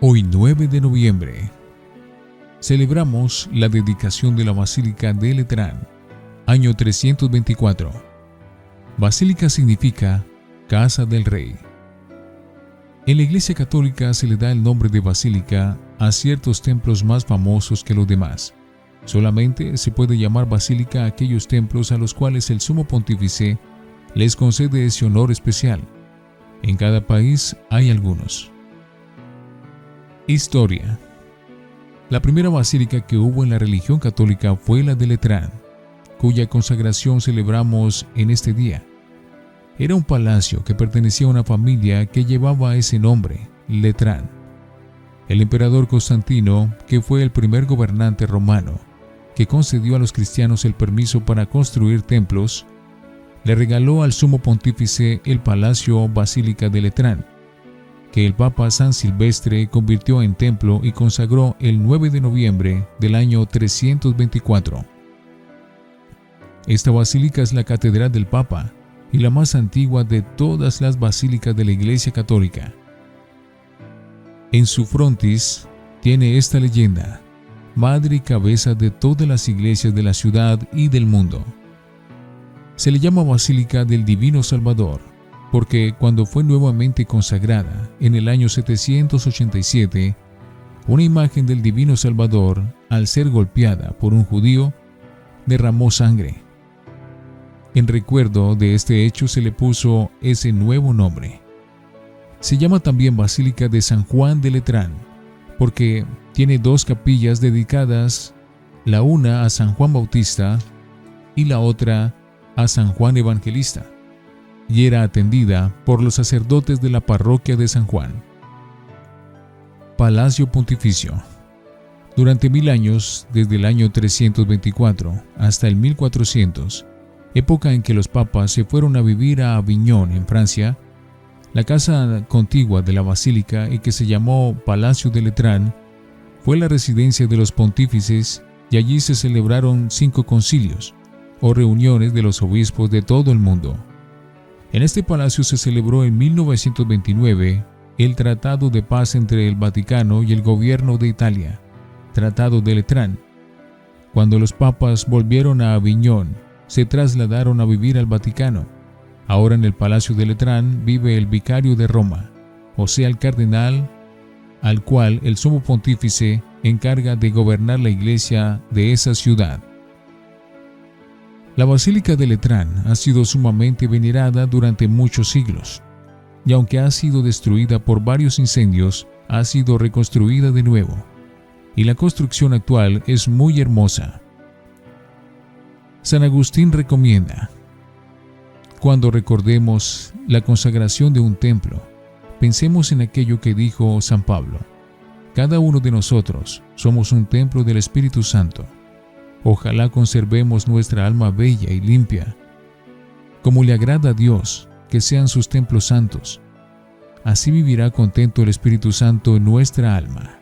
Hoy 9 de noviembre celebramos la dedicación de la Basílica de Letrán, año 324. Basílica significa Casa del Rey. En la Iglesia Católica se le da el nombre de basílica a ciertos templos más famosos que los demás. Solamente se puede llamar basílica a aquellos templos a los cuales el sumo pontífice les concede ese honor especial. En cada país hay algunos. Historia. La primera basílica que hubo en la religión católica fue la de Letrán, cuya consagración celebramos en este día. Era un palacio que pertenecía a una familia que llevaba ese nombre, Letrán. El emperador Constantino, que fue el primer gobernante romano, que concedió a los cristianos el permiso para construir templos, le regaló al sumo pontífice el palacio Basílica de Letrán, que el Papa San Silvestre convirtió en templo y consagró el 9 de noviembre del año 324. Esta basílica es la catedral del Papa y la más antigua de todas las basílicas de la Iglesia Católica. En su frontis tiene esta leyenda, madre y cabeza de todas las iglesias de la ciudad y del mundo. Se le llama Basílica del Divino Salvador porque cuando fue nuevamente consagrada en el año 787, una imagen del Divino Salvador, al ser golpeada por un judío, derramó sangre. En recuerdo de este hecho se le puso ese nuevo nombre. Se llama también Basílica de San Juan de Letrán, porque tiene dos capillas dedicadas, la una a San Juan Bautista y la otra a San Juan Evangelista y era atendida por los sacerdotes de la parroquia de San Juan. Palacio Pontificio. Durante mil años, desde el año 324 hasta el 1400, época en que los papas se fueron a vivir a Aviñón, en Francia, la casa contigua de la basílica y que se llamó Palacio de Letrán fue la residencia de los pontífices y allí se celebraron cinco concilios o reuniones de los obispos de todo el mundo. En este palacio se celebró en 1929 el Tratado de Paz entre el Vaticano y el gobierno de Italia, Tratado de Letrán. Cuando los papas volvieron a Aviñón, se trasladaron a vivir al Vaticano. Ahora en el Palacio de Letrán vive el vicario de Roma, o sea, el cardenal, al cual el sumo pontífice encarga de gobernar la iglesia de esa ciudad. La Basílica de Letrán ha sido sumamente venerada durante muchos siglos, y aunque ha sido destruida por varios incendios, ha sido reconstruida de nuevo, y la construcción actual es muy hermosa. San Agustín recomienda, cuando recordemos la consagración de un templo, pensemos en aquello que dijo San Pablo. Cada uno de nosotros somos un templo del Espíritu Santo Ojalá conservemos nuestra alma bella y limpia, como le agrada a Dios que sean sus templos santos. Así vivirá contento el Espíritu Santo en nuestra alma.